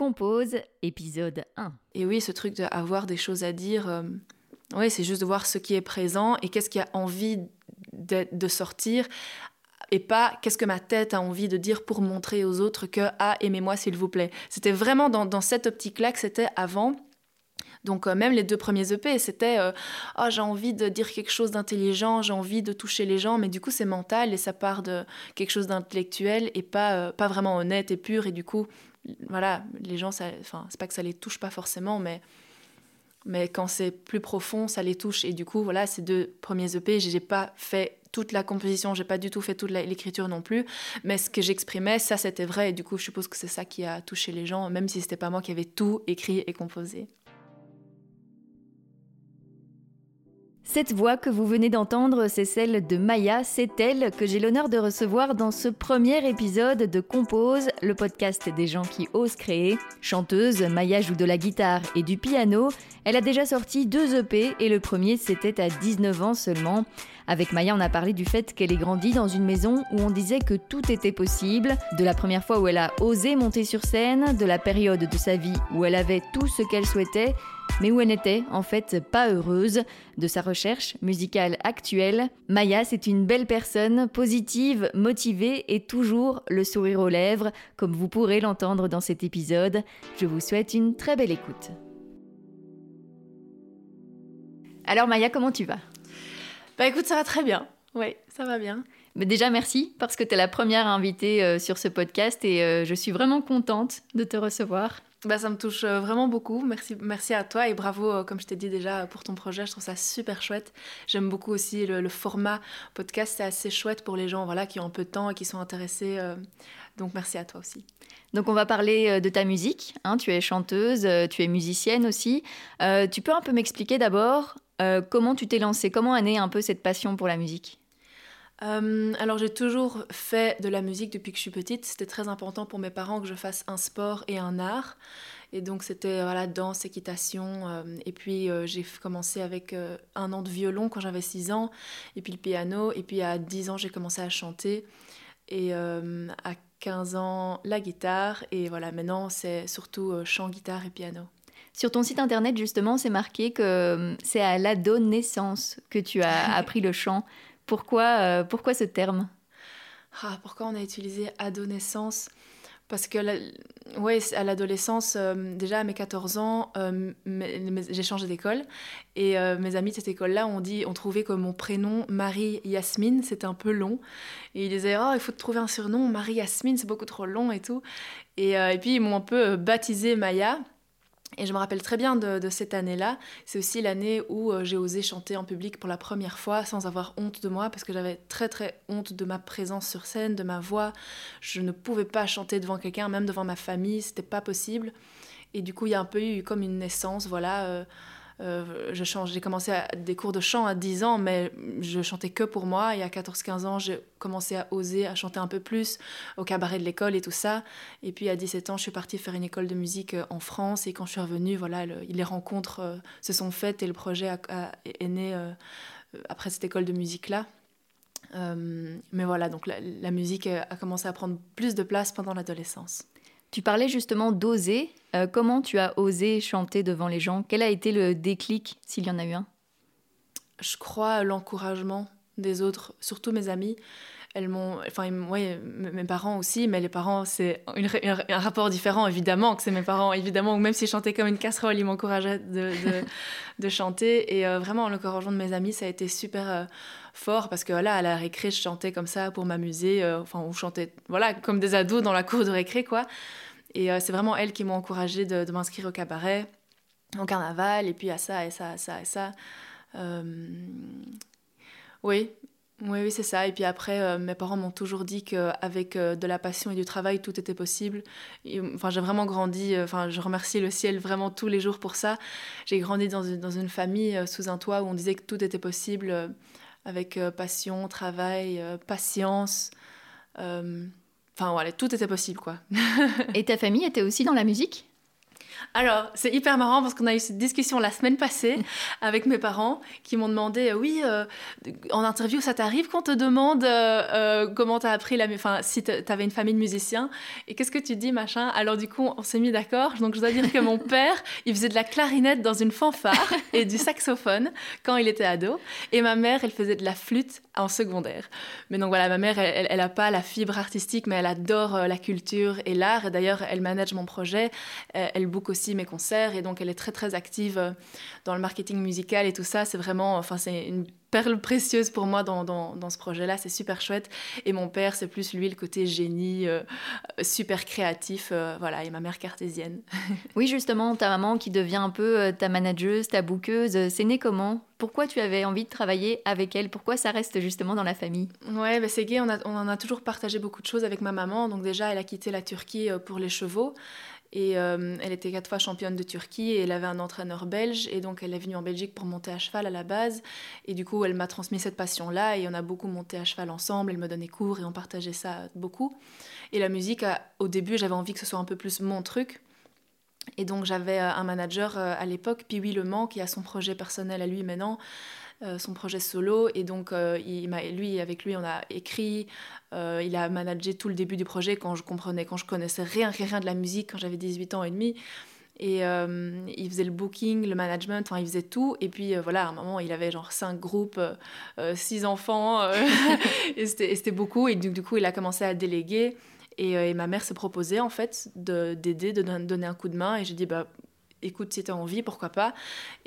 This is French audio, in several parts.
Compose, épisode 1. Et oui, ce truc d'avoir des choses à dire, euh, c'est juste de voir ce qui est présent et qu'est-ce qui a envie de, sortir et pas qu'est-ce que ma tête a envie de dire pour montrer aux autres que ah aimez-moi s'il vous plaît. C'était vraiment dans, cette optique-là que c'était avant. Donc euh, même les deux premiers EP, c'était euh, oh, j'ai envie de dire quelque chose d'intelligent, j'ai envie de toucher les gens, mais du coup c'est mental et ça part de quelque chose d'intellectuel et pas, euh, pas vraiment honnête et pur et du coup voilà les gens, enfin c'est pas que ça les touche pas forcément, mais mais quand c'est plus profond, ça les touche. Et du coup, voilà, ces deux premiers EP, j'ai pas fait toute la composition, j'ai pas du tout fait toute l'écriture non plus, mais ce que j'exprimais, ça c'était vrai. Et du coup, je suppose que c'est ça qui a touché les gens, même si c'était pas moi qui avais tout écrit et composé. Cette voix que vous venez d'entendre, c'est celle de Maya, c'est elle que j'ai l'honneur de recevoir dans ce premier épisode de Compose, le podcast des gens qui osent créer. Chanteuse, Maya joue de la guitare et du piano. Elle a déjà sorti deux EP et le premier c'était à 19 ans seulement. Avec Maya, on a parlé du fait qu'elle ait grandi dans une maison où on disait que tout était possible, de la première fois où elle a osé monter sur scène, de la période de sa vie où elle avait tout ce qu'elle souhaitait, mais où elle n'était en fait pas heureuse, de sa recherche musicale actuelle. Maya, c'est une belle personne, positive, motivée et toujours le sourire aux lèvres, comme vous pourrez l'entendre dans cet épisode. Je vous souhaite une très belle écoute. Alors Maya, comment tu vas? Bah écoute, ça va très bien. Oui, ça va bien. Mais déjà, merci parce que tu es la première invitée euh, sur ce podcast et euh, je suis vraiment contente de te recevoir. Bah, ça me touche euh, vraiment beaucoup. Merci, merci à toi et bravo, comme je t'ai dit déjà, pour ton projet. Je trouve ça super chouette. J'aime beaucoup aussi le, format podcast. C'est assez chouette pour les gens voilà, qui ont un peu de temps et qui sont intéressés. donc merci à toi aussi. Donc on va parler de ta musique. Hein. tu es chanteuse, tu es musicienne aussi. tu peux un peu m'expliquer d'abord euh, comment tu t'es lancée? Comment est née un peu cette passion pour la musique? Euh, alors j'ai toujours fait de la musique depuis que je suis petite. C'était très important pour mes parents que je fasse un sport et un art. Et donc c'était voilà danse, équitation. Euh, et puis j'ai commencé avec un an de violon quand j'avais 6 ans. Et puis le piano. Et puis à 10 ans j'ai commencé à chanter. Et à 15 ans la guitare. Et voilà maintenant c'est surtout chant, guitare et piano. Sur ton site internet, justement, c'est marqué que euh, c'est à l'adolescence que tu as appris le chant. Pourquoi, euh, pourquoi ce terme? Ah, Pourquoi on a utilisé adolescence? Parce que, ouais, à l'adolescence, euh, déjà à mes 14 ans, j'ai changé d'école. Et mes amis de cette école-là ont, dit, ont trouvé que mon prénom, Marie Yasmine, c'était un peu long. Et ils disaient, oh, il faut te trouver un surnom, Marie Yasmine, c'est beaucoup trop long et tout. Et, et puis, ils m'ont un peu baptisé Maya. Et je me rappelle très bien de, cette année-là. C'est aussi l'année où euh, j'ai osé chanter en public pour la première fois sans avoir honte de moi parce que j'avais très très honte de ma présence sur scène, de ma voix. Je ne pouvais pas chanter devant quelqu'un, même devant ma famille, c'était pas possible. Et du coup, il y a un peu eu comme une naissance, voilà. Euh, euh, j'ai commencé à, des cours de chant à 10 ans, mais je chantais que pour moi. Et à 14-15 ans, j'ai commencé à oser, à chanter un peu plus au cabaret de l'école et tout ça. Et puis à 17 ans, je suis partie faire une école de musique euh, en France. Et quand je suis revenue, voilà, les rencontres euh, se sont faites et le projet est né après cette école de musique-là. mais voilà, donc la musique a commencé à prendre plus de place pendant l'adolescence. Tu parlais justement d'oser. Euh, comment tu as osé chanter devant les gens? Quel a été le déclic, s'il y en a eu un? Je crois à l'encouragement des autres, surtout mes amis. Elles m'ont, enfin, ouais, mes parents aussi, mais les parents, c'est un rapport différent, évidemment, que c'est mes parents, évidemment, ou même si je chantais comme une casserole, ils m'encourageaient de, de, chanter. Et euh, vraiment, l'encouragement de mes amis, ça a été super euh, fort, parce que là, à la récré, je chantais comme ça pour m'amuser, enfin, on chantait, voilà, comme des ados dans la cour de récré, quoi. Et euh, c'est vraiment elles qui m'ont encouragée de, m'inscrire au cabaret, au carnaval, et puis à ça, et ça, et ça, et ça. Euh, oui, oui, c'est ça. Et puis après, euh, mes parents m'ont toujours dit qu'avec de la passion et du travail, tout était possible. enfin, j'ai vraiment grandi, enfin, je remercie le ciel vraiment tous les jours pour ça. J'ai grandi dans dans une famille sous un toit où on disait que tout était possible avec passion, travail, patience. Enfin voilà, tout était possible quoi. Et ta famille était aussi dans la musique? Alors, c'est hyper marrant parce qu'on a eu cette discussion la semaine passée avec mes parents qui m'ont demandé, euh, oui, euh, en interview, ça t'arrive qu'on te demande euh, comment t'as appris la... Enfin, si t'avais une famille de musiciens, et qu'est-ce que tu dis, machin? Alors du coup, on s'est mis d'accord. Donc je dois dire que mon père, il faisait de la clarinette dans une fanfare et du saxophone quand il était ado. Et ma mère, elle faisait de la flûte en secondaire. Mais donc voilà, ma mère, elle n'a pas la fibre artistique, mais elle adore la culture et l'art. Et d'ailleurs, elle manage mon projet. Elle book aussi mes concerts et donc elle est très très active euh, dans le marketing musical et tout ça. C'est vraiment, enfin c'est une perle précieuse pour moi dans, dans, ce projet-là. C'est super chouette. Et mon père, c'est plus lui le côté génie, euh, super créatif, euh, voilà. Et ma mère cartésienne. oui, justement, ta maman qui devient un peu ta manageuse, ta bouqueuse, c'est né comment? Pourquoi tu avais envie de travailler avec elle? Pourquoi ça reste justement dans la famille? Ouais, bah c'est gay. On, a, on en a toujours partagé beaucoup de choses avec ma maman. Donc déjà, elle a quitté la Turquie pour les chevaux. Et euh, elle était quatre fois championne de Turquie et elle avait un entraîneur belge. Et donc elle est venue en Belgique pour monter à cheval à la base. Et du coup, elle m'a transmis cette passion-là. Et on a beaucoup monté à cheval ensemble. Elle me donnait cours et on partageait ça beaucoup. Et la musique, au début, j'avais envie que ce soit un peu plus mon truc. Et donc j'avais euh, un manager euh, à l'époque, Piwi Le Mans, qui a son projet personnel à lui maintenant. Euh, son projet solo. Et donc, euh, il lui, avec lui, on a écrit. Euh, il a managé tout le début du projet quand je comprenais, quand je connaissais rien, rien de la musique, quand j'avais 18 ans et demi. Et il faisait le booking, le management, enfin il faisait tout. Et puis voilà, à un moment, il avait genre cinq groupes, six enfants, et c'était beaucoup. Et du, du, coup, il a commencé à déléguer. Et, et ma mère s'est proposée en fait d'aider, de, de, donner un coup de main. Et j'ai dit, bah écoute, si tu as envie, pourquoi pas.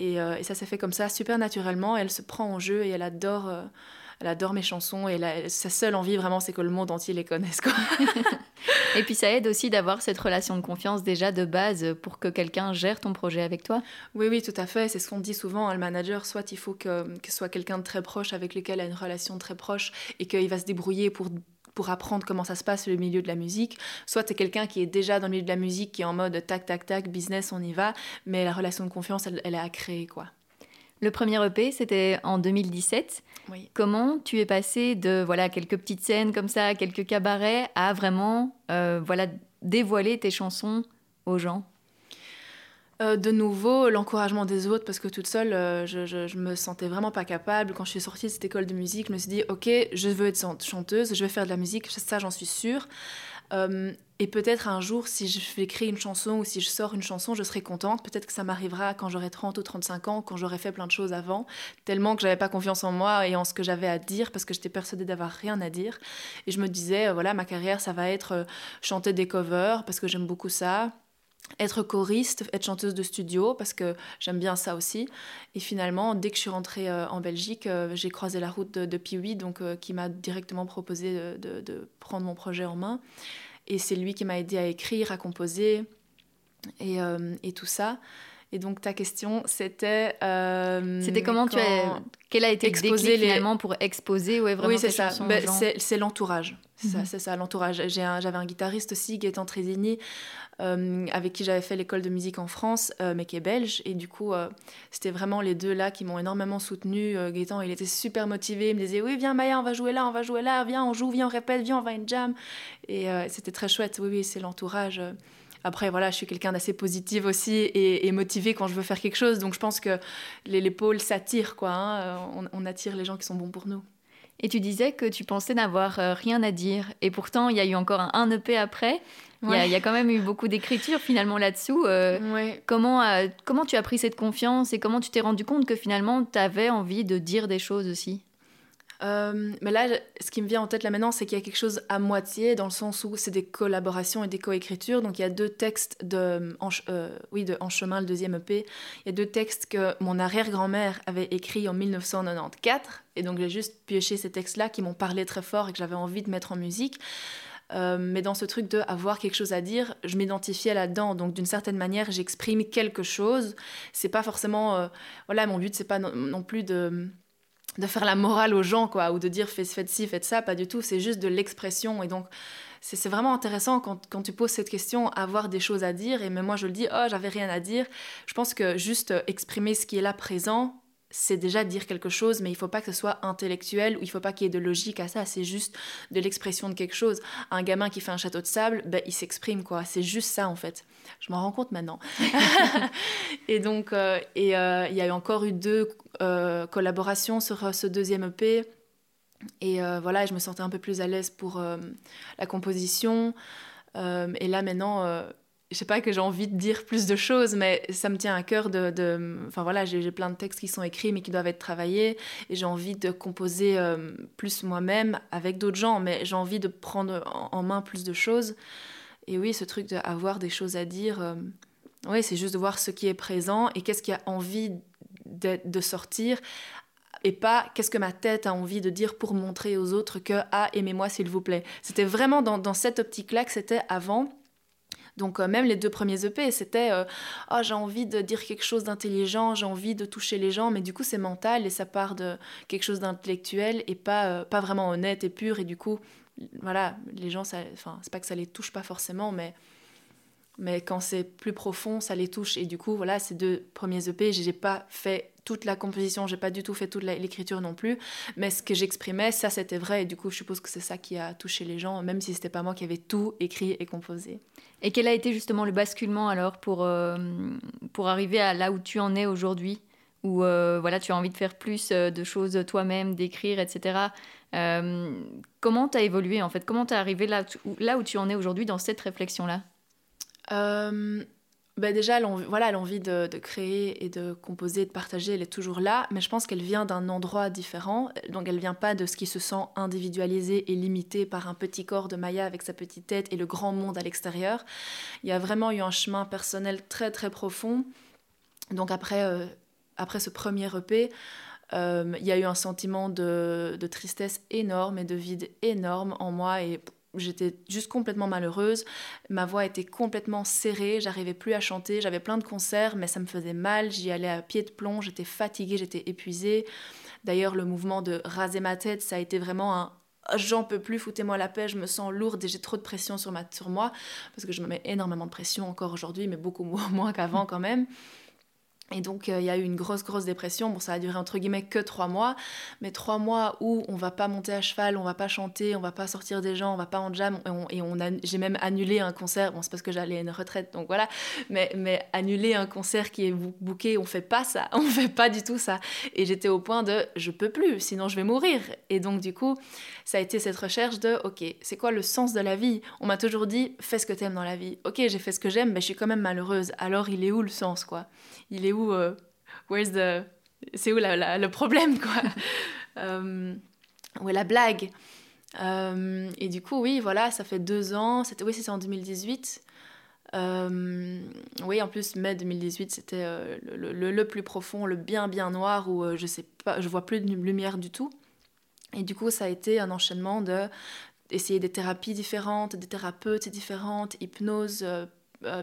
Euh, et, ça s'est fait comme ça, super naturellement. elle se prend en jeu et elle adore, euh, elle adore mes chansons. Et sa seule envie, vraiment, c'est que le monde entier les connaisse. Quoi. et puis ça aide aussi d'avoir cette relation de confiance déjà de base pour que quelqu'un gère ton projet avec toi. Oui, oui, tout à fait. C'est ce qu'on dit souvent. Hein, le manager, soit il faut que, que ce soit quelqu'un de très proche avec lequel il a une relation très proche et qu'il va se débrouiller pour pour apprendre comment ça se passe le milieu de la musique. Soit c'est quelqu'un qui est déjà dans le milieu de la musique, qui est en mode tac, tac, tac, business, on y va, mais la relation de confiance, elle, elle est à créer, quoi. Le premier EP, c'était en 2017. Oui. Comment tu es passé de voilà quelques petites scènes comme ça, quelques cabarets, à vraiment euh, voilà dévoiler tes chansons aux gens? Euh, de nouveau, l'encouragement des autres, parce que toute seule, euh, je, je, me sentais vraiment pas capable. Quand je suis sortie de cette école de musique, je me suis dit, ok, je veux être chanteuse, je vais faire de la musique, ça j'en suis sûre. Euh, et peut-être un jour, si je vais créer une chanson ou si je sors une chanson, je serai contente. Peut-être que ça m'arrivera quand j'aurai 30 ou 35 ans, quand j'aurai fait plein de choses avant, tellement que j'avais pas confiance en moi et en ce que j'avais à dire, parce que j'étais persuadée d'avoir rien à dire. Et je me disais, voilà, ma carrière, ça va être chanter des covers, parce que j'aime beaucoup ça être choriste, être chanteuse de studio, parce que j'aime bien ça aussi. Et finalement, dès que je suis rentrée euh, en Belgique, euh, j'ai croisé la route de, de donc, euh, qui m'a directement proposé de, de, prendre mon projet en main. Et c'est lui qui m'a aidé à écrire, à composer et, et tout ça. Et donc ta question, c'était. c'était comment tu as. Quel a été les... finalement pour exposer ouais, vraiment Oui, c'est ça. Ben, c'est l'entourage. C'est ça, mhm. ça l'entourage. J'avais un, guitariste aussi, Gaëtan Trésini, euh, avec qui j'avais fait l'école de musique en France, euh, mais qui est belge. Et du coup, euh, c'était vraiment les deux là qui m'ont énormément soutenu. Gaëtan, il était super motivé. Il me disait Oui, viens, Maya, on va jouer là, on va jouer là. Viens, on joue, viens, on répète, viens, on va une jam. Et c'était très chouette. Oui, oui, c'est l'entourage. Après, voilà, je suis quelqu'un d'assez positif aussi et, motivé quand je veux faire quelque chose. Donc, je pense que les, les pôles s'attirent, quoi. Hein. On, on attire les gens qui sont bons pour nous. Et tu disais que tu pensais n'avoir rien à dire. Et pourtant, il y a eu encore un EP après. Il, y a, quand même eu beaucoup d'écriture finalement là-dessous. Euh, comment, euh, comment tu as pris cette confiance et comment tu t'es rendu compte que finalement tu avais envie de dire des choses aussi? Euh, mais là, ce qui me vient en tête là maintenant, c'est qu'il y a quelque chose à moitié, dans le sens où c'est des collaborations et des coécritures. Donc il y a deux textes de En, oui, de en chemin, le deuxième EP. Il y a deux textes que mon arrière-grand-mère avait écrits en 1994. Et donc j'ai juste pioché ces textes-là qui m'ont parlé très fort et que j'avais envie de mettre en musique. Euh, mais dans ce truc de avoir quelque chose à dire, je m'identifiais là-dedans. Donc d'une certaine manière, j'exprime quelque chose. C'est pas forcément, euh, voilà, mon but c'est pas non, plus de de faire la morale aux gens, quoi, ou de dire faites, faites ci, faites ça, pas du tout. C'est juste de l'expression. Et donc c'est vraiment intéressant quand, quand, tu poses cette question, avoir des choses à dire. Et même moi, je le dis, oh, j'avais rien à dire. Je pense que juste exprimer ce qui est là présent, c'est déjà dire quelque chose, mais il faut pas que ce soit intellectuel ou il faut pas qu'il y ait de logique à ça. C'est juste de l'expression de quelque chose. Un gamin qui fait un château de sable, ben, il s'exprime quoi. C'est juste ça en fait. Je m'en rends compte maintenant. et donc, euh, et euh, il y a eu encore eu deux euh, collaborations sur ce deuxième EP. Et voilà, je me sentais un peu plus à l'aise pour la composition. et là maintenant je sais pas que j'ai envie de dire plus de choses, mais ça me tient à cœur de. Enfin voilà, j'ai plein de textes qui sont écrits mais qui doivent être travaillés et j'ai envie de composer euh, plus moi-même avec d'autres gens, mais j'ai envie de prendre en, main plus de choses. Et oui, ce truc d'avoir des choses à dire, euh, c'est juste de voir ce qui est présent et qu'est-ce qui a envie de, de sortir et pas qu'est-ce que ma tête a envie de dire pour montrer aux autres que ah aimez-moi s'il vous plaît. C'était vraiment dans, dans cette optique-là que c'était avant. Donc euh, même les deux premiers EP, c'était oh, j'ai envie de dire quelque chose d'intelligent, j'ai envie de toucher les gens, mais du coup c'est mental et ça part de quelque chose d'intellectuel et pas, euh, pas vraiment honnête et pur. Et du coup, voilà, les gens, enfin c'est pas que ça les touche pas forcément, mais mais quand c'est plus profond, ça les touche. Et du coup, voilà, ces deux premiers EP, j'ai pas fait toute la composition, j'ai pas du tout fait toute l'écriture non plus, mais ce que j'exprimais, ça c'était vrai. Et du coup, je suppose que c'est ça qui a touché les gens, même si c'était pas moi qui avais tout écrit et composé. Et quel a été justement le basculement alors pour, euh, pour arriver à là où tu en es aujourd'hui où euh, voilà, tu as envie de faire plus euh, de choses toi-même, d'écrire, etc. comment tu as évolué en fait? Comment tu es arrivé là, là où tu en es aujourd'hui dans cette réflexion-là? Bah déjà, l'envie, voilà, de, de, créer et de composer, de partager, elle est toujours là, mais je pense qu'elle vient d'un endroit différent. Donc, elle vient pas de ce qui se sent individualisé et limité par un petit corps de Maya avec sa petite tête et le grand monde à l'extérieur. Il y a vraiment eu un chemin personnel très très profond. Donc, après, euh, après ce premier EP, euh, il y a eu un sentiment de, de, tristesse énorme et de vide énorme en moi et j'étais juste complètement malheureuse. Ma voix était complètement serrée, j'arrivais plus à chanter. J'avais plein de concerts, mais ça me faisait mal. J'y allais à pied de plomb, j'étais fatiguée, j'étais épuisée. D'ailleurs, le mouvement de raser ma tête, ça a été vraiment un j'en peux plus, foutez-moi la paix, je me sens lourde et j'ai trop de pression sur, ma, sur moi, parce que je me mets énormément de pression encore aujourd'hui, mais beaucoup moins qu'avant quand même. Et donc, euh, il y a eu une grosse, grosse dépression. Bon, ça a duré entre guillemets que trois mois, mais trois mois où on va pas monter à cheval, on va pas chanter, on va pas sortir des gens, on va pas en jam. Et, on, j'ai même annulé un concert. Bon, c'est parce que j'allais à une retraite, donc voilà. Mais, mais annuler un concert qui est booké, on fait pas ça. On fait pas du tout ça. Et j'étais au point de je peux plus, sinon je vais mourir. Et donc, du coup, ça a été cette recherche de ok, c'est quoi le sens de la vie? On m'a toujours dit fais ce que t'aimes dans la vie. Ok, j'ai fait ce que j'aime, mais je suis quand même malheureuse. Alors, il est où le sens, quoi? Il est où euh, where's the c'est où la, le problème quoi. Euh, où est la blague. Euh, et du coup oui voilà ça fait deux ans c'était oui c'était en 2018 oui en plus mai 2018 c'était le, le, le, plus profond le bien bien noir où je sais pas je vois plus de lumière du tout. Et du coup ça a été un enchaînement de essayer des thérapies différentes des thérapeutes différentes hypnose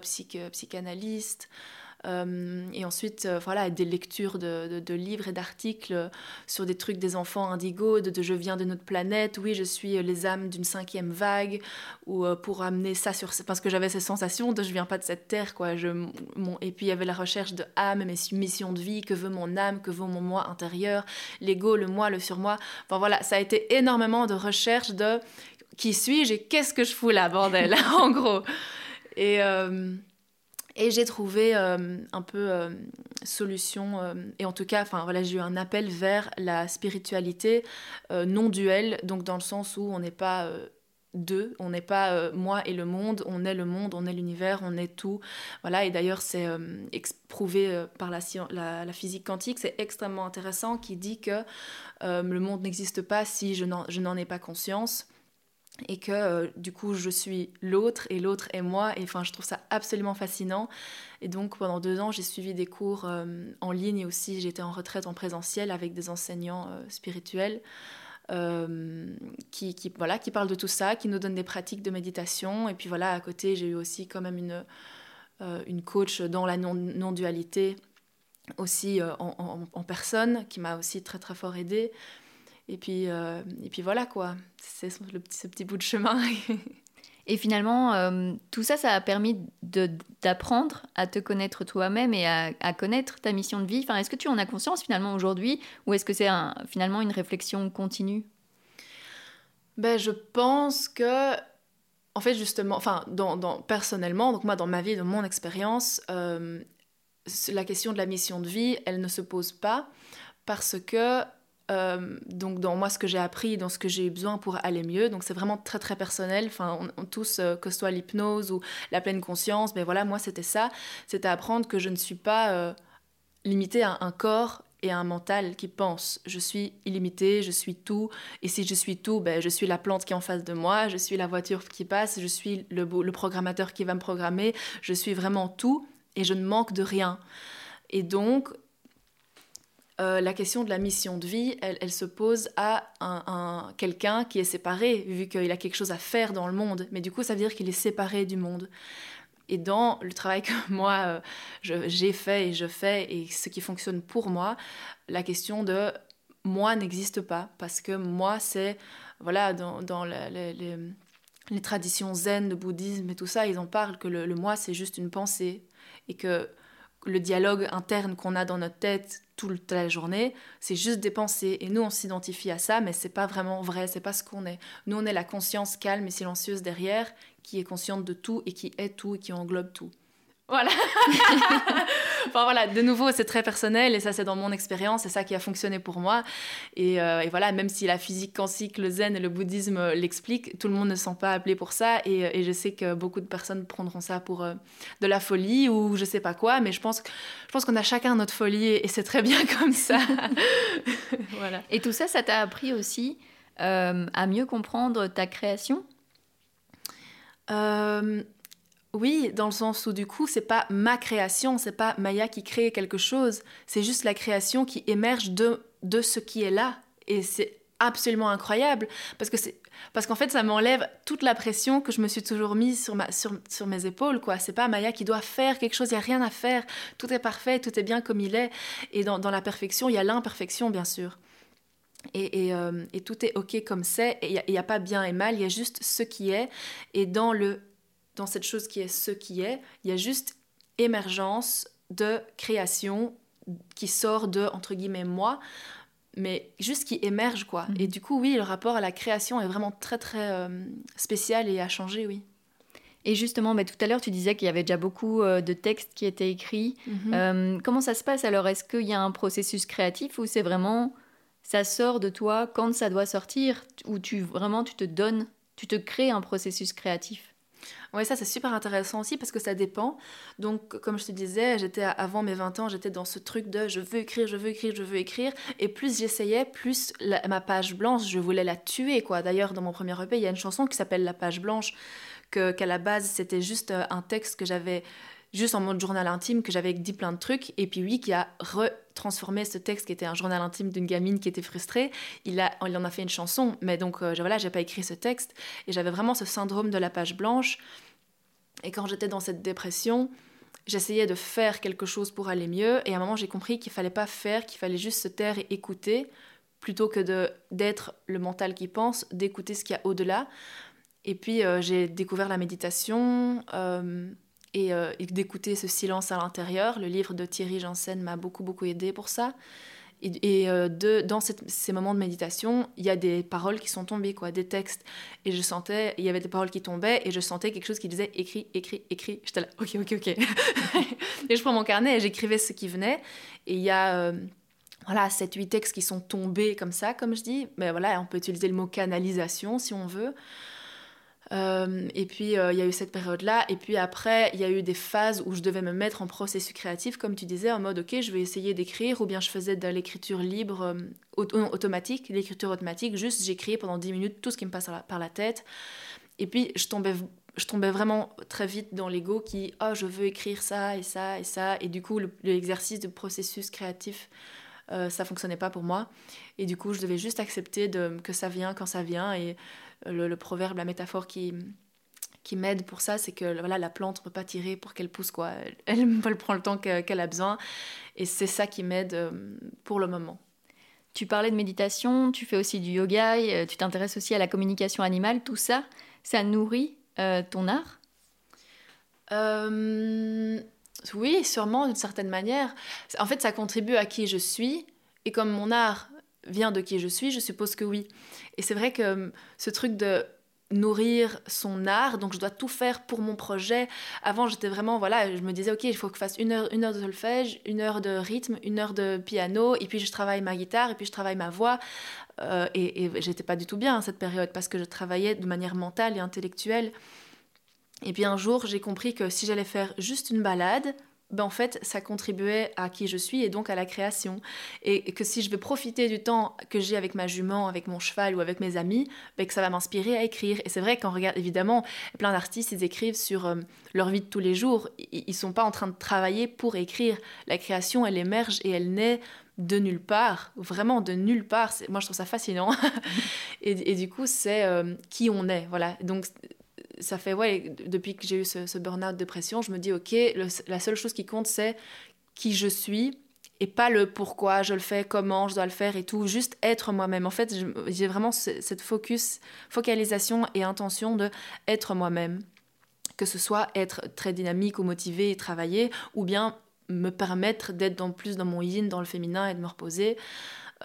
psych, psychanalyste euh, et ensuite, euh, voilà, des lectures de, de, livres et d'articles sur des trucs des enfants indigos, de, je viens de notre planète, oui, je suis les âmes d'une cinquième vague, ou euh, pour amener ça sur... Parce que j'avais ces sensations de je viens pas de cette terre, quoi. Je, mon, et puis il y avait la recherche de âme, mes missions de vie, que veut mon âme, que veut mon moi intérieur, l'ego, le moi, le surmoi. Enfin voilà, ça a été énormément de recherche de qui suis-je et qu'est-ce que je fous là, bordel, en gros. Et... Et j'ai trouvé euh, un peu euh, solution, euh, et en tout cas, enfin voilà, j'ai eu un appel vers la spiritualité non duelle, donc dans le sens où on n'est pas deux, on n'est pas moi et le monde, on est le monde, on est l'univers, on est tout. Voilà, et d'ailleurs, c'est prouvé par la, la, la, physique quantique, c'est extrêmement intéressant, qui dit que le monde n'existe pas si je n'en ai pas conscience et que euh, du coup je suis l'autre et l'autre est moi. Et enfin je trouve ça absolument fascinant. Et donc pendant deux ans j'ai suivi des cours euh, en ligne et aussi j'étais en retraite en présentiel avec des enseignants euh, spirituels qui, qui, voilà, qui parlent de tout ça, qui nous donnent des pratiques de méditation. Et puis voilà à côté j'ai eu aussi quand même une, une coach dans la non-dualité aussi en, en, personne qui m'a aussi très très fort aidée et puis, euh, et puis voilà quoi, c'est ce petit, ce petit bout de chemin. Et finalement, euh, tout ça, ça a permis d'apprendre à te connaître toi-même et à, connaître ta mission de vie. Enfin, est-ce que tu en as conscience finalement aujourd'hui ou est-ce que c'est finalement une réflexion continue? Ben, Je pense que, en fait, justement, enfin, dans, personnellement, donc moi, dans ma vie, dans mon expérience, euh, la question de la mission de vie, elle ne se pose pas parce que euh, donc dans moi ce que j'ai appris, dans ce que j'ai eu besoin pour aller mieux. Donc c'est vraiment très très personnel. Enfin, on, tous, euh, que ce soit l'hypnose ou la pleine conscience, mais voilà, moi c'était ça. C'était apprendre que je ne suis pas euh, limitée à un corps et un mental qui pense. Je suis illimitée, je suis tout. Et si je suis tout, ben, je suis la plante qui est en face de moi, je suis la voiture qui passe, je suis le, le programmateur qui va me programmer. Je suis vraiment tout et je ne manque de rien. Et donc, euh, la question de la mission de vie, elle, se pose à un, quelqu'un qui est séparé, vu qu'il a quelque chose à faire dans le monde. Mais du coup, ça veut dire qu'il est séparé du monde. Et dans le travail que moi, euh, j'ai fait et je fais, et ce qui fonctionne pour moi, la question de moi n'existe pas. Parce que moi, c'est, voilà, dans, les, traditions zen, le bouddhisme et tout ça, ils en parlent que le moi, c'est juste une pensée. Et que le dialogue interne qu'on a dans notre tête toute la journée, c'est juste des pensées. Et nous, on s'identifie à ça, mais c'est pas vraiment vrai, c'est pas ce qu'on est. Nous, on est la conscience calme et silencieuse derrière, qui est consciente de tout et qui est tout et qui englobe tout. Voilà. enfin voilà, de nouveau, c'est très personnel et ça, c'est dans mon expérience, c'est ça qui a fonctionné pour moi. Et, euh, voilà, même si la physique quantique, le zen et le bouddhisme l'expliquent, tout le monde ne se sent pas appelé pour ça. Et, je sais que beaucoup de personnes prendront ça pour euh, de la folie ou je sais pas quoi, mais je pense, je pense qu'on a chacun notre folie et, c'est très bien comme ça. voilà. Et tout ça, ça t'a appris aussi euh, à mieux comprendre ta création? Oui, dans le sens où du coup, c'est pas ma création, c'est pas Maya qui crée quelque chose, c'est juste la création qui émerge de, de ce qui est là. Et c'est absolument incroyable parce que c'est parce qu'en fait ça m'enlève toute la pression que je me suis toujours mise sur, ma, sur, sur mes épaules quoi. C'est pas Maya qui doit faire quelque chose il y a rien à faire. Tout est parfait tout est bien comme il est. Et dans, la perfection il y a l'imperfection bien sûr. Et, et, euh, et, tout est ok comme c'est et il n'y a, a, pas bien et mal il y a juste ce qui est. Et dans le dans cette chose qui est ce qui est, il y a juste émergence de création qui sort de, entre guillemets, moi, mais juste qui émerge, quoi. Mhm. Et du coup, oui, le rapport à la création est vraiment très, très euh, spécial et a changé, oui. Et justement, mais tout à l'heure, tu disais qu'il y avait déjà beaucoup euh, de textes qui étaient écrits. Mhm. Euh, comment ça se passe alors? Est-ce qu'il y a un processus créatif ou c'est vraiment ça sort de toi quand ça doit sortir? Ou tu vraiment tu te donnes, tu te crées un processus créatif? Oui, ça c'est super intéressant aussi parce que ça dépend. Donc, comme je te disais, j'étais avant mes 20 ans, j'étais dans ce truc de je veux écrire, je veux écrire, je veux écrire. Et plus j'essayais, plus ma page blanche, je voulais la tuer. quoi. D'ailleurs, dans mon premier EP, il y a une chanson qui s'appelle La page blanche, qu'à la base, c'était juste euh, un texte que j'avais juste en mode journal intime que j'avais dit plein de trucs et puis oui qui a retransformé ce texte qui était un journal intime d'une gamine qui était frustrée. Il a il en a fait une chanson mais donc euh, voilà j'ai pas écrit ce texte. Et j'avais vraiment ce syndrome de la page blanche. Et quand j'étais dans cette dépression j'essayais de faire quelque chose pour aller mieux. Et à un moment j'ai compris qu'il fallait pas faire qu'il fallait juste se taire et écouter plutôt que d'être le mental qui pense d'écouter ce qu'il y a au-delà. Et puis euh, j'ai découvert la méditation euh, euh, et, d'écouter ce silence à l'intérieur. Le livre de Thierry Janssen m'a beaucoup, beaucoup aidé pour ça. Et, euh, de, dans ces moments de méditation, il y a des paroles qui sont tombées, quoi, des textes. Et je sentais, il y avait des paroles qui tombaient, et je sentais quelque chose qui disait écrit, écrit, écrit. J'étais là, ok, ok, ok. et je prends mon carnet et j'écrivais ce qui venait. Et il y a. Euh, voilà, 7-8 textes qui sont tombés comme ça, comme je dis. Mais voilà, on peut utiliser le mot canalisation si on veut. Euh, et puis, euh, il y a eu cette période-là. Et puis après, il y a eu des phases où je devais me mettre en processus créatif, comme tu disais, en mode, OK, je vais essayer d'écrire, ou bien je faisais de l'écriture libre, euh, automatique, l'écriture automatique, juste j'écrivais pendant 10 minutes tout ce qui me passe par la tête. Et puis, je tombais je tombais vraiment très vite dans l'ego qui oh je veux écrire ça et ça et ça et du coup l'exercice de processus créatif ça fonctionnait pas pour moi et du coup je devais juste accepter de, que ça vient quand ça vient le, proverbe, la métaphore qui, qui m'aide pour ça, c'est que voilà, la plante ne peut pas tirer pour qu'elle pousse. Quoi. Elle, elle prend le temps qu'elle a besoin. Et c'est ça qui m'aide euh, pour le moment. Tu parlais de méditation, tu fais aussi du yoga, euh, tu t'intéresses aussi à la communication animale. Tout ça, ça nourrit ton art? Oui, sûrement d'une certaine manière. En fait, ça contribue à qui je suis. Et comme mon art vient de qui je suis, je suppose que oui. Et c'est vrai que ce truc de nourrir son art, donc je dois tout faire pour mon projet. Avant, j'étais vraiment, voilà, je me disais, ok, il faut que je fasse une heure, une heure de solfège, une heure de rythme, une heure de piano, et puis je travaille ma guitare, et puis je travaille ma voix. Euh, et, et j'étais pas du tout bien à cette période, parce que je travaillais de manière mentale et intellectuelle. Et puis un jour, j'ai compris que si j'allais faire juste une balade, ben en fait, ça contribuait à qui je suis et donc à la création. Et, que si je veux profiter du temps que j'ai avec ma jument, avec mon cheval ou avec mes amis, ben que ça va m'inspirer à écrire. Et c'est vrai qu'on regarde, évidemment, plein d'artistes, ils écrivent sur euh, leur vie de tous les jours. Ils, ne sont pas en train de travailler pour écrire. La création, elle émerge et elle naît de nulle part, vraiment de nulle part. Moi, je trouve ça fascinant. et, du coup, c'est euh, qui on est. Voilà. Donc, ça fait, ouais, depuis que j'ai eu ce, burn-out dépression, je me dis, ok, la seule chose qui compte, c'est qui je suis et pas le pourquoi je le fais, comment je dois le faire et tout, juste être moi-même. En fait, j'ai vraiment cette focus, focalisation et intention de être moi-même. Que ce soit être très dynamique ou motivé et travailler, ou bien me permettre d'être dans, plus dans mon yin, dans le féminin et de me reposer.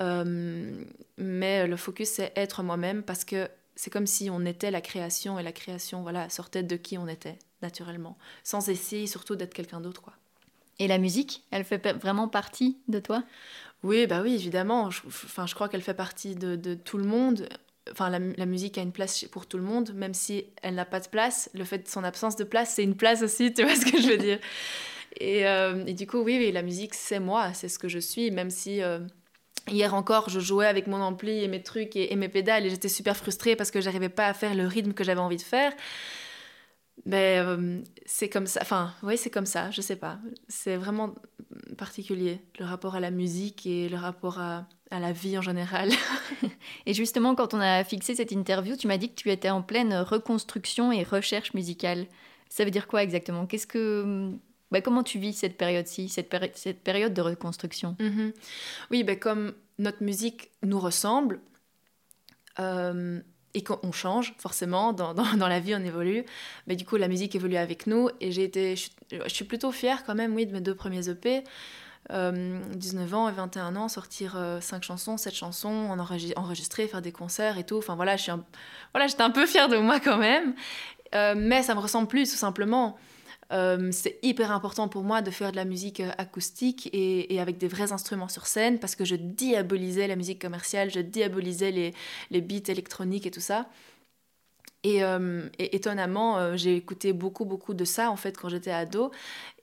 Euh, mais le focus, c'est être moi-même parce que c'est comme si on était la création et la création voilà sortait de qui on était naturellement. Sans essayer surtout d'être quelqu'un d'autre quoi. Et la musique elle fait vraiment partie de toi? Oui bah oui évidemment. Je, enfin je crois qu'elle fait partie de, tout le monde. Enfin la, musique a une place pour tout le monde même si elle n'a pas de place. Le fait de son absence de place c'est une place aussi tu vois ce que je veux dire? Et, euh, et, du coup oui, oui la musique c'est moi c'est ce que je suis même si euh, Hier encore, je jouais avec mon ampli et mes trucs et, mes pédales et j'étais super frustrée parce que j'arrivais pas à faire le rythme que j'avais envie de faire. Mais euh, c'est comme ça. Enfin, oui, c'est comme ça, je sais pas. C'est vraiment particulier, le rapport à la musique et le rapport à, à la vie en général. et justement, quand on a fixé cette interview, tu m'as dit que tu étais en pleine reconstruction et recherche musicale. Ça veut dire quoi exactement? Qu'est-ce que bah, comment tu vis cette période-ci, cette, période de reconstruction? Mhm. Oui, bah, comme notre musique nous ressemble euh, et qu'on change forcément, dans, la vie on évolue, mais bah, du coup la musique évolue avec nous et j'ai été, je, suis plutôt fière quand même, oui, de mes deux premiers EP. 19 euh, ans et 21 ans, sortir 5 euh, chansons, 7 chansons, en enregistrer, faire des concerts et tout. Enfin voilà, j'étais un peu fière de moi quand même. mais ça me ressemble plus, tout simplement. Euh, c'est hyper important pour moi de faire de la musique euh, acoustique et, avec des vrais instruments sur scène parce que je diabolisais la musique commerciale, je diabolisais les, les beats électroniques et tout ça. Et, euh, étonnamment, j'ai écouté beaucoup, beaucoup de ça en fait quand j'étais ado.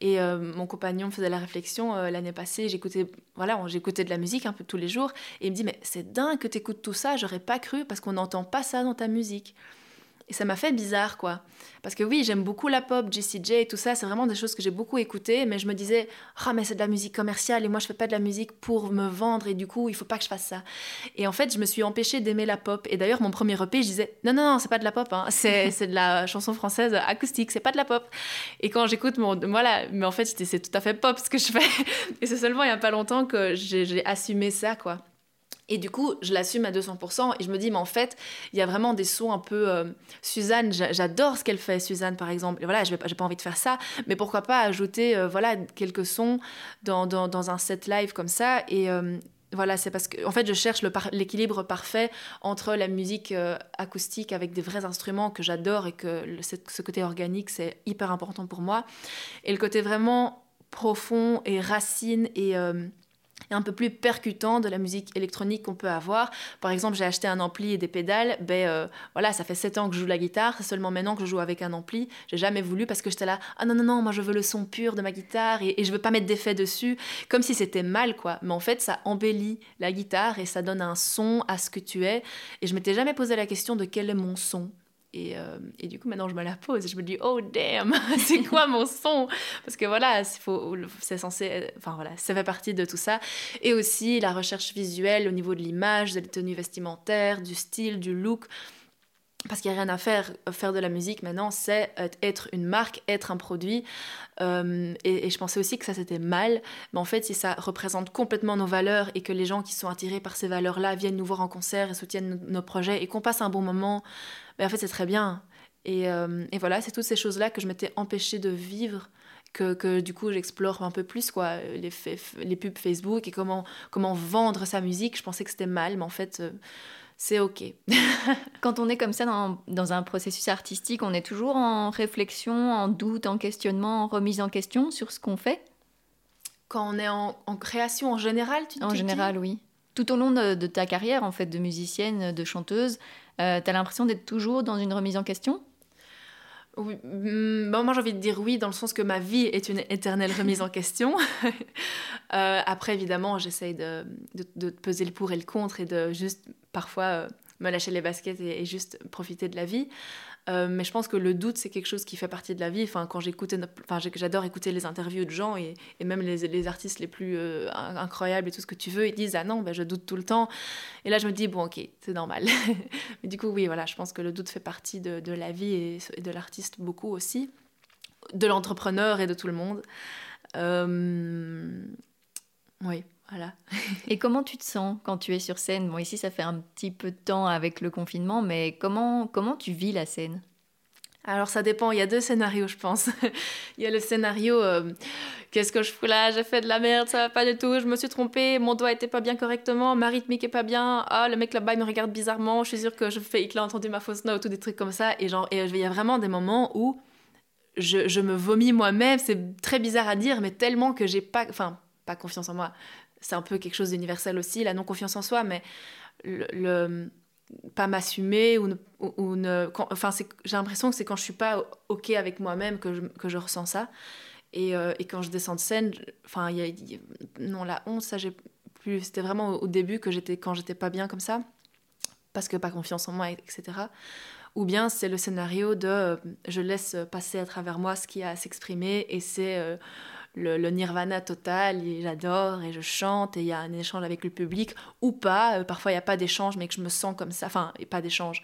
Et mon compagnon faisait la réflexion l'année passée. J'écoutais, voilà, j'écoutais de la musique un peu tous les jours. Et il me dit mais c'est dingue que tu écoutes tout ça. J'aurais pas cru parce qu'on n'entend pas ça dans ta musique. Et ça m'a fait bizarre, quoi. Parce que oui, j'aime beaucoup la pop, JCJ et tout ça, c'est vraiment des choses que j'ai beaucoup écoutées, mais je me disais, ah, mais c'est de la musique commerciale et moi je fais pas de la musique pour me vendre et du coup, il faut pas que je fasse ça. Et en fait, je me suis empêchée d'aimer la pop. Et d'ailleurs, mon premier EP, je disais, non, non, non, c'est pas de la pop, hein. c'est de la chanson française acoustique, c'est pas de la pop. Et quand j'écoute mon. Voilà, mais en fait, c'est tout à fait pop ce que je fais. Et c'est seulement il y a pas longtemps que j'ai assumé ça, quoi. Et du coup, je l'assume à 200% et je me dis, mais en fait, il y a vraiment des sons un peu... Euh, Suzanne, j'adore ce qu'elle fait, Suzanne, par exemple. Et voilà, je n'ai pas envie de faire ça, mais pourquoi pas ajouter euh, voilà, quelques sons dans, dans, un set live comme ça. Et euh, voilà, c'est parce que, en fait, je cherche l'équilibre parfait entre la musique acoustique avec des vrais instruments que j'adore et que ce côté organique, c'est hyper important pour moi. Et le côté vraiment profond et racine et un peu plus percutant de la musique électronique qu'on peut avoir. Par exemple, j'ai acheté un ampli et des pédales. Ben euh, voilà, ça fait 7 ans que je joue la guitare. C'est seulement maintenant que je joue avec un ampli. J'ai jamais voulu parce que j'étais là. Ah non non non, moi je veux le son pur de ma guitare et, et je veux pas mettre d'effets dessus, comme si c'était mal quoi. Mais en fait, ça embellit la guitare et ça donne un son à ce que tu es. Et je m'étais jamais posé la question de quel est mon son. Et, euh, et, du coup, maintenant, je me la pose je me dis, oh damn, c'est quoi mon son? Parce que voilà, c'est censé. Enfin voilà, ça fait partie de tout ça. Et aussi la recherche visuelle au niveau de l'image, de la tenue vestimentaire, du style, du look. Parce qu'il n'y a rien à faire. Faire de la musique maintenant, c'est être une marque, être un produit. Euh, et, je pensais aussi que ça c'était mal. Mais en fait, si ça représente complètement nos valeurs et que les gens qui sont attirés par ces valeurs-là viennent nous voir en concert et soutiennent nos projets et qu'on passe un bon moment, mais en fait, c'est très bien. Et, et voilà, c'est toutes ces choses-là que je m'étais empêchée de vivre que, du coup j'explore un peu plus quoi les, pubs Facebook et comment comment vendre sa musique je pensais que c'était mal mais en fait euh, c'est ok. Quand on est comme ça dans, dans, un processus artistique on est toujours en réflexion en doute en questionnement en remise en question sur ce qu'on fait? Quand on est en, en création en général tu en général oui. Tout au long de, de, ta carrière en fait de musicienne de chanteuse euh, tu as l'impression d'être toujours dans une remise en question? Oui, mm, moi j'ai envie de dire oui dans le sens que ma vie est une éternelle remise en question. euh, après évidemment j'essaye de, de, de, peser le pour et le contre et de juste parfois euh, me lâcher les baskets et, et, juste profiter de la vie. Euh, mais je pense que le doute, c'est quelque chose qui fait partie de la vie. Enfin, quand j'écoutais, enfin, j'adore écouter les interviews de gens et, et même les, les, artistes les plus euh, incroyables et tout ce que tu veux, ils disent ah non, ben, je doute tout le temps. Et là, je me dis bon, ok, c'est normal. mais du coup, oui, voilà, je pense que le doute fait partie de, de la vie et, de l'artiste beaucoup aussi, de l'entrepreneur et de tout le monde. Euh... Oui. Voilà. Et comment tu te sens quand tu es sur scène? Bon, ici, ça fait un petit peu de temps avec le confinement, mais comment, comment tu vis la scène? Alors ça dépend, il y a deux scénarios je pense. il y a le scénario euh, qu'est-ce que je fous là, j'ai fait de la merde, ça va pas du tout, je me suis trompée, mon doigt était pas bien correctement, ma rythmique est pas bien, ah le mec là-bas il me regarde bizarrement, je suis sûre que je fais qu'il a entendu ma fausse note ou des trucs comme ça. Et genre et il y a vraiment des moments où je, je me vomis moi-même, c'est très bizarre à dire mais tellement que j'ai pas enfin pas confiance en moi c'est un peu quelque chose d'universel aussi, la non-confiance en soi, mais le, pas m'assumer ou, ou, ne... Enfin, j'ai l'impression que c'est quand je suis pas OK avec moi-même que je, que je ressens ça. Et, euh, et, quand je descends de scène, y, a, non, la honte, ça, j'ai plus... C'était vraiment au, début que j'étais, quand j'étais pas bien comme ça, parce que pas confiance en moi, etc. Ou bien c'est le scénario de je laisse passer à travers moi ce qui a à s'exprimer et c'est... Euh, le, nirvana total, j'adore et je chante et il y a un échange avec le public ou pas. Euh, parfois il n'y a pas d'échange mais que je me sens comme ça, enfin pas d'échange.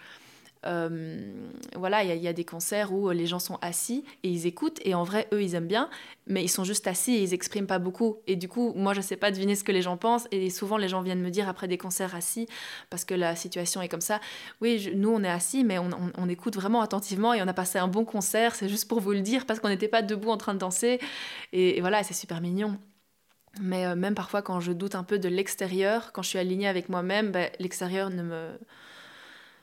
Euh, voilà, il y, a des concerts où les gens sont assis et ils écoutent et en vrai eux ils aiment bien, mais ils sont juste assis et ils expriment pas beaucoup. Et du coup, moi je sais pas deviner ce que les gens pensent et souvent les gens viennent me dire après des concerts assis parce que la situation est comme ça. Oui, nous on est assis mais on, on, écoute vraiment attentivement et on a passé un bon concert. C'est juste pour vous le dire parce qu'on n'était pas debout en train de danser et, et voilà, c'est super mignon. Mais euh, même parfois quand je doute un peu de l'extérieur, quand je suis alignée avec moi-même, ben, l'extérieur ne me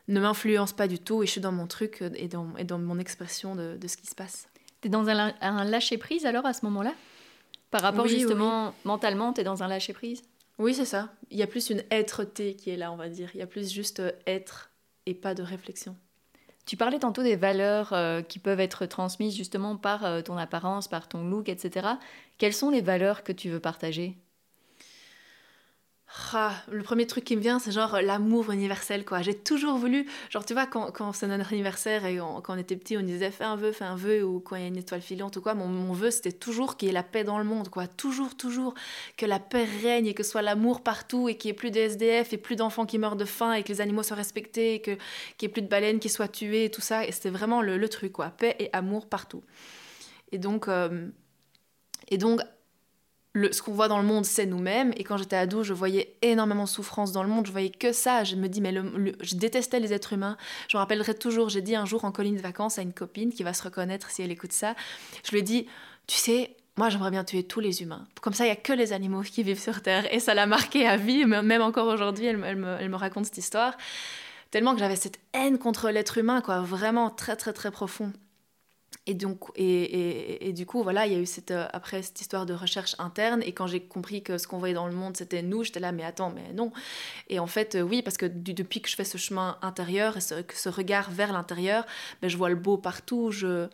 ne m'influence pas du tout et je suis dans mon truc euh, et dans, et dans mon expression de, de ce qui se passe. Tu es dans un, un lâcher-prise alors à ce moment-là? Par rapport oui, justement, oui. mentalement, tu es dans un lâcher-prise Oui, c'est ça. Il y a plus une être-té qui est là, on va dire. Il y a plus juste euh, être et pas de réflexion. Tu parlais tantôt des valeurs euh, qui peuvent être transmises justement par euh, ton apparence, par ton look, etc. Quelles sont les valeurs que tu veux partager? Ah, le premier truc qui me vient, c'est genre l'amour universel, quoi. J'ai toujours voulu, genre, tu vois, quand, quand c'est notre anniversaire et quand on était petit, on disait fais un vœu, fais un vœu, ou quand il y a une étoile filante ou quoi, mon, mon vœu, c'était toujours qu'il y ait la paix dans le monde, quoi. Toujours, toujours, que la paix règne et que soit l'amour partout et qu'il n'y ait plus de SDF et plus d'enfants qui meurent de faim et que les animaux soient respectés et qu'il n'y ait plus de baleines qui soient tuées et tout ça. Et c'était vraiment le, le, truc, quoi. Paix et amour partout. Et donc, euh, et donc ce qu'on voit dans le monde, c'est nous-mêmes. Et quand j'étais ado, je voyais énormément de souffrance dans le monde. Je voyais que ça. Je me dis, mais je détestais les êtres humains. Je me rappellerai toujours, j'ai dit un jour en colline de vacances à une copine qui va se reconnaître si elle écoute ça. Je lui ai dit, tu sais, moi j'aimerais bien tuer tous les humains. Comme ça, il n'y a que les animaux qui vivent sur Terre. Et ça l'a marqué à vie. Même encore aujourd'hui, elle, elle, me, elle me raconte cette histoire. Tellement que j'avais cette haine contre l'être humain, quoi. Vraiment très, très, très profond. Et donc, et, et, et, du coup, voilà, il y a eu cette, euh, après cette histoire de recherche interne. Et quand j'ai compris que ce qu'on voyait dans le monde, c'était nous, j'étais là, mais attends, mais non. Et en fait, euh, oui, parce que depuis que je fais ce chemin intérieur et ce, ce regard vers l'intérieur, ben, je vois le beau partout. Je,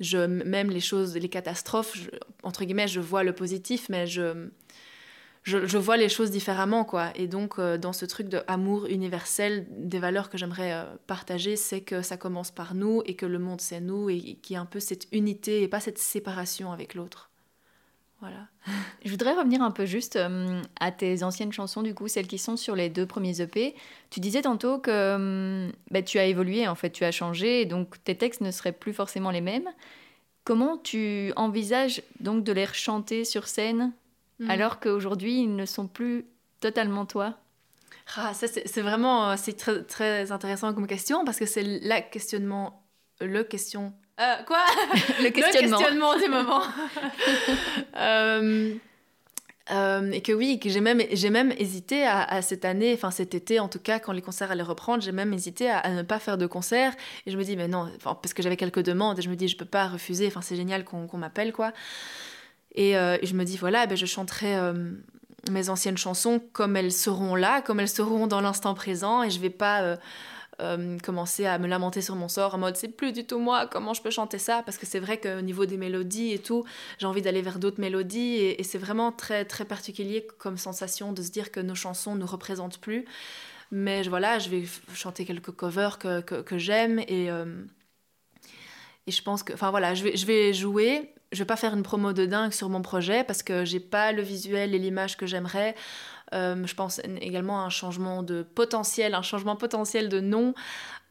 je, même les choses, les catastrophes, entre guillemets, je vois le positif, mais je, je, vois les choses différemment, quoi. Et donc, euh, dans ce truc de amour universel, des valeurs que j'aimerais euh, partager, c'est que ça commence par nous et que le monde, c'est nous et, qu'il y a un peu cette unité et pas cette séparation avec l'autre. Voilà. Je voudrais revenir un peu juste euh, à tes anciennes chansons, du coup, celles qui sont sur les deux premiers EP. Tu disais tantôt que bah, tu as évolué, en fait, tu as changé, donc tes textes ne seraient plus forcément les mêmes. Comment tu envisages donc de les chanter sur scène? Mmh. alors qu'aujourd'hui ils ne sont plus totalement toi ah, ça c'est vraiment c'est très, très intéressant comme question parce que c'est le questionnement le question. Euh, quoi? Le questionnement. Le questionnement du moment. Euh, euh, et que oui, que j'ai même, j'ai même hésité à, cette année, enfin cet été en tout cas, quand les concerts allaient reprendre, j'ai même hésité à, ne pas faire de concert. Et je me dis, mais non, parce que j'avais quelques demandes, et je me dis, je peux pas refuser, enfin c'est génial qu'on, m'appelle, quoi. Et, je me dis, voilà, ben, je chanterai mes anciennes chansons comme elles seront là, comme elles seront dans l'instant présent, et je vais pas euh, commencer à me lamenter sur mon sort en mode c'est plus du tout moi, comment je peux chanter ça? Parce que c'est vrai qu'au niveau des mélodies et tout, j'ai envie d'aller vers d'autres mélodies et, c'est vraiment très, très particulier comme sensation de se dire que nos chansons ne nous représentent plus. Mais voilà, je vais chanter quelques covers que, que, j'aime et, euh, et je pense que, enfin voilà, je vais, je vais jouer. Je vais pas faire une promo de dingue sur mon projet parce que j'ai pas le visuel et l'image que j'aimerais. Euh, je pense également à un changement de potentiel, un changement potentiel de nom,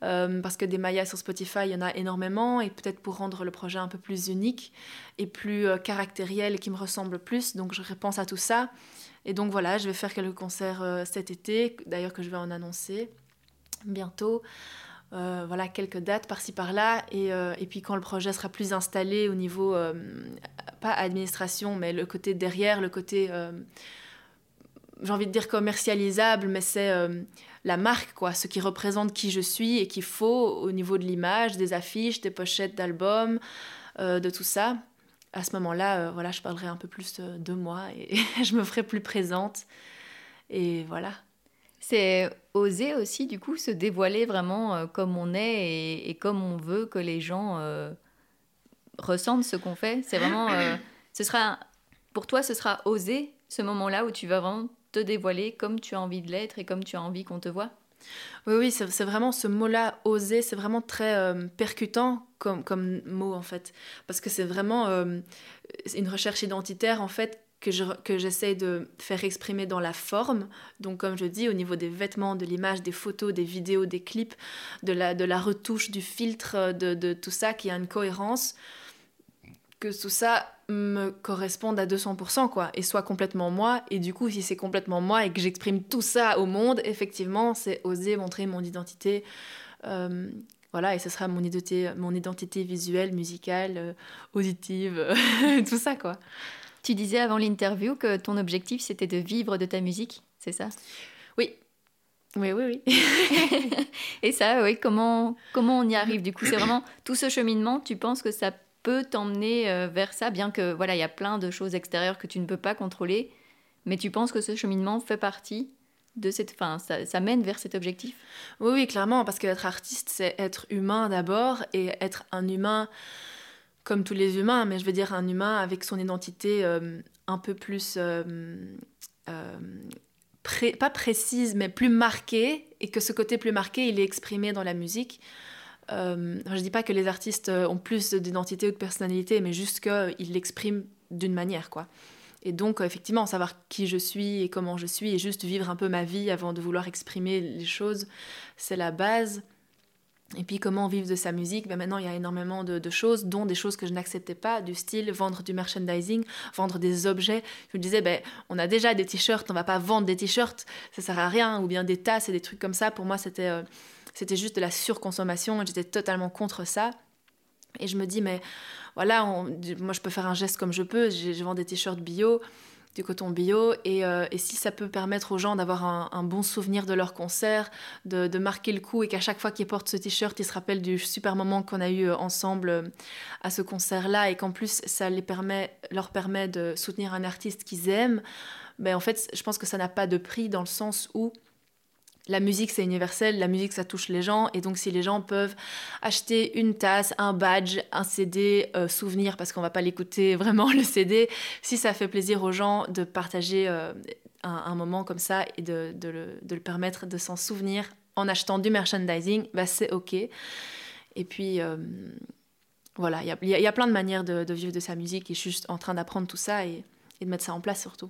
euh, parce que des Mayas sur Spotify, il y en a énormément, et peut-être pour rendre le projet un peu plus unique et plus euh, caractériel et qui me ressemble plus. Donc je repense à tout ça. Et donc voilà, je vais faire quelques concerts cet été, d'ailleurs que je vais en annoncer bientôt. Voilà, quelques dates par-ci par-là. Et, et, puis quand le projet sera plus installé au niveau, pas administration, mais le côté derrière, le côté j'ai envie de dire commercialisable, mais c'est euh, la marque, quoi, ce qui représente qui je suis et qu'il faut au niveau de l'image, des affiches, des pochettes d'albums, euh, de tout ça. À ce moment-là, euh, voilà, je parlerai un peu plus de moi et je me ferai plus présente. Et voilà. C'est oser aussi, du coup, se dévoiler vraiment comme on est et, comme on veut que les gens ressentent ce qu'on fait. C'est vraiment. ce sera, pour toi, ce sera oser ce moment-là où tu vas vraiment te dévoiler comme tu as envie de l'être et comme tu as envie qu'on te voit? Oui, oui, c'est vraiment ce mot-là, oser, c'est vraiment très euh, percutant comme, comme mot en fait. Parce que c'est vraiment euh, une recherche identitaire en fait que j'essaie de faire exprimer dans la forme. Donc comme je dis, au niveau des vêtements, de l'image, des photos, des vidéos, des clips, de la, de la retouche, du filtre, de, de tout ça, qui a une cohérence que tout ça me corresponde à 200% quoi et soit complètement moi et du coup si c'est complètement moi et que j'exprime tout ça au monde effectivement c'est oser montrer mon identité euh, voilà et ce sera mon identité mon identité visuelle musicale euh, auditive tout ça quoi tu disais avant l'interview que ton objectif c'était de vivre de ta musique c'est ça? Oui. Oui, oui, oui. et ça, oui, comment, comment on y arrive? Du coup, c'est vraiment tout ce cheminement, tu penses que ça peut t'emmener euh, vers ça, bien que voilà, il y a plein de choses extérieures que tu ne peux pas contrôler, mais tu penses que ce cheminement fait partie de cette fin, ça, mène vers cet objectif? Oui, oui, clairement, parce qu'être artiste, c'est être humain d'abord et être un humain comme tous les humains, mais je veux dire un humain avec son identité euh, un peu plus euh, pas précise, mais plus marquée, et que ce côté plus marqué, il est exprimé dans la musique. Euh, je ne dis pas que les artistes euh, ont plus d'identité ou de personnalité, mais juste qu'ils l'expriment d'une manière, quoi. Et donc, effectivement, savoir qui je suis et comment je suis, et juste vivre un peu ma vie avant de vouloir exprimer les choses, c'est la base. Et puis, comment vivre de sa musique? Ben Maintenant, il y a énormément de, choses, dont des choses que je n'acceptais pas, du style vendre du merchandising, vendre des objets. Je me disais, ben, on a déjà des t-shirts, on va pas vendre des t-shirts, ça sert à rien, ou bien des tasses et des trucs comme ça. Pour moi, c'était... Euh, c'était juste de la surconsommation. J'étais totalement contre ça. Et je me dis, mais voilà, moi je peux faire un geste comme je peux. Je, vends des t-shirts bio, du coton bio. Et, euh, et, si ça peut permettre aux gens d'avoir un, bon souvenir de leur concert, de, marquer le coup et qu'à chaque fois qu'ils portent ce t-shirt, ils se rappellent du super moment qu'on a eu euh, ensemble euh, à ce concert-là et qu'en plus ça les permet, leur permet de soutenir un artiste qu'ils aiment, ben en fait, je pense que ça n'a pas de prix dans le sens où la musique c'est universel, la musique ça touche les gens et donc si les gens peuvent acheter une tasse, un badge, un CD, euh, souvenir parce qu'on va pas l'écouter vraiment le CD, si ça fait plaisir aux gens de partager euh, un, moment comme ça et de, le, permettre de s'en souvenir en achetant du merchandising, bah c'est ok. Et puis euh, voilà, il y a, plein de manières de, vivre de sa musique et je suis juste en train d'apprendre tout ça et de mettre ça en place surtout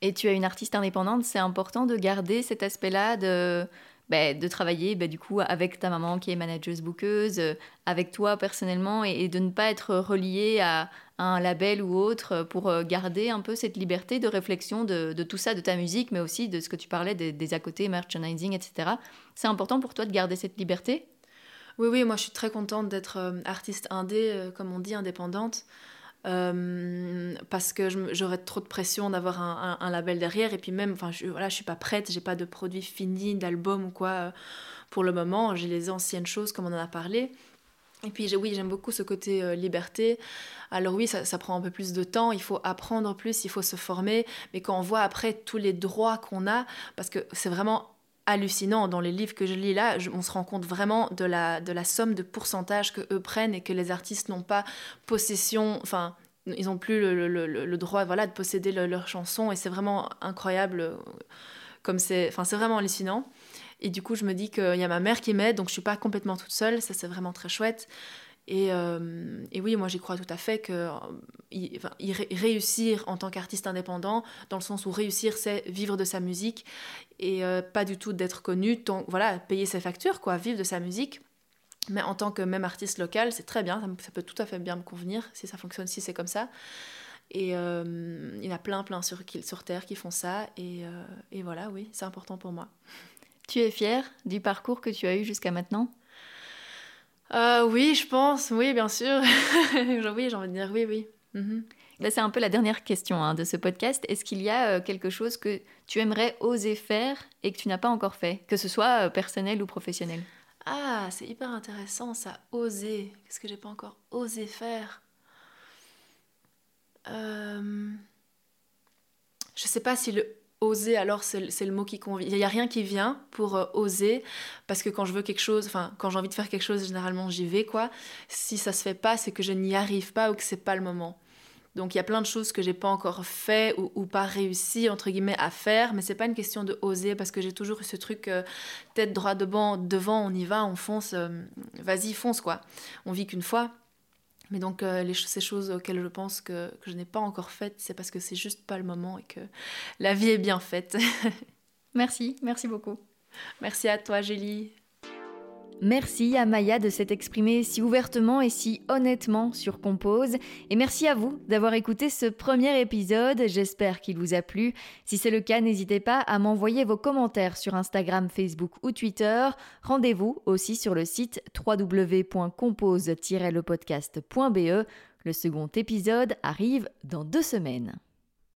et tu es une artiste indépendante, c'est important de garder cet aspect-là de, ben, travailler ben, du coup avec ta maman qui est manageuse bookeuse, euh, avec toi personnellement et, de ne pas être relié à, un label ou autre pour euh, garder un peu cette liberté de réflexion de, tout ça, de ta musique, mais aussi de ce que tu parlais des, à côté, merchandising, etc. C'est important pour toi de garder cette liberté? Oui, oui, moi je suis très contente d'être artiste indé, comme on dit, indépendante. Parce que j'aurais trop de pression d'avoir un, label derrière. Et puis même enfin je voilà je suis pas prête j'ai pas de produit fini d'album ou quoi pour le moment. J'ai les anciennes choses comme on en a parlé. Et puis oui, j'aime beaucoup ce côté euh, liberté. Alors oui, ça, prend un peu plus de temps, il faut apprendre plus, il faut se former, mais quand on voit après tous les droits qu'on a, parce que c'est vraiment hallucinant dans les livres que je lis là, on se rend compte vraiment de la, somme de pourcentage que eux prennent et que les artistes n'ont pas possession, enfin ils n'ont plus le, le, droit voilà, de posséder leur chanson et c'est vraiment incroyable euh, comme c'est vraiment hallucinant. Et du coup, je me dis qu'il y a ma mère qui m'aide, donc je suis pas complètement toute seule. Ça, c'est vraiment très chouette. Et, euh, et, oui, moi j'y crois tout à fait que euh, réussir en tant qu'artiste indépendant, dans le sens où réussir c'est vivre de sa musique et euh, pas du tout d'être connu, voilà, payer ses factures, quoi, vivre de sa musique. Mais en tant que même artiste local, c'est très bien, ça, peut tout à fait bien me convenir si ça fonctionne, si c'est comme ça. Et il y en a plein, plein sur, sur Terre qui font ça. Et, et voilà, oui, c'est important pour moi. Tu es fière du parcours que tu as eu jusqu'à maintenant? Euh, Oui, je pense, oui, bien sûr. oui, j'ai envie de dire oui, oui. Mhm. c'est un peu la dernière question hein, de ce podcast. Est-ce qu'il y a euh, quelque chose que tu aimerais oser faire et que tu n'as pas encore fait, que ce soit euh, personnel ou professionnel? Ah, c'est hyper intéressant ça, oser. Qu'est-ce que j'ai pas encore osé faire? Euh... Je sais pas si le oser, alors c'est le mot qui convient. Il n'y a rien qui vient pour euh, oser, parce que quand je veux quelque chose, enfin, quand j'ai envie de faire quelque chose, généralement j'y vais, quoi. Si ça se fait pas, c'est que je n'y arrive pas ou que c'est pas le moment. Donc il y a plein de choses que j'ai pas encore fait ou, pas réussi entre guillemets à faire, mais c'est pas une question de oser parce que j'ai toujours eu ce truc euh, tête droit devant, devant, on y va, on fonce, euh, vas-y fonce quoi. On vit qu'une fois. Mais donc, euh, les, ces choses auxquelles je pense que, que je n'ai pas encore faites, c'est parce que c'est juste pas le moment et que la vie est bien faite. merci, merci beaucoup. Merci à toi, Julie. Merci à Maya de s'être exprimée si ouvertement et si honnêtement sur Compose. Et merci à vous d'avoir écouté ce premier épisode. J'espère qu'il vous a plu. Si c'est le cas, n'hésitez pas à m'envoyer vos commentaires sur Instagram, Facebook ou Twitter. Rendez-vous aussi sur le site www.compose-lepodcast.be. Le second épisode arrive dans deux semaines.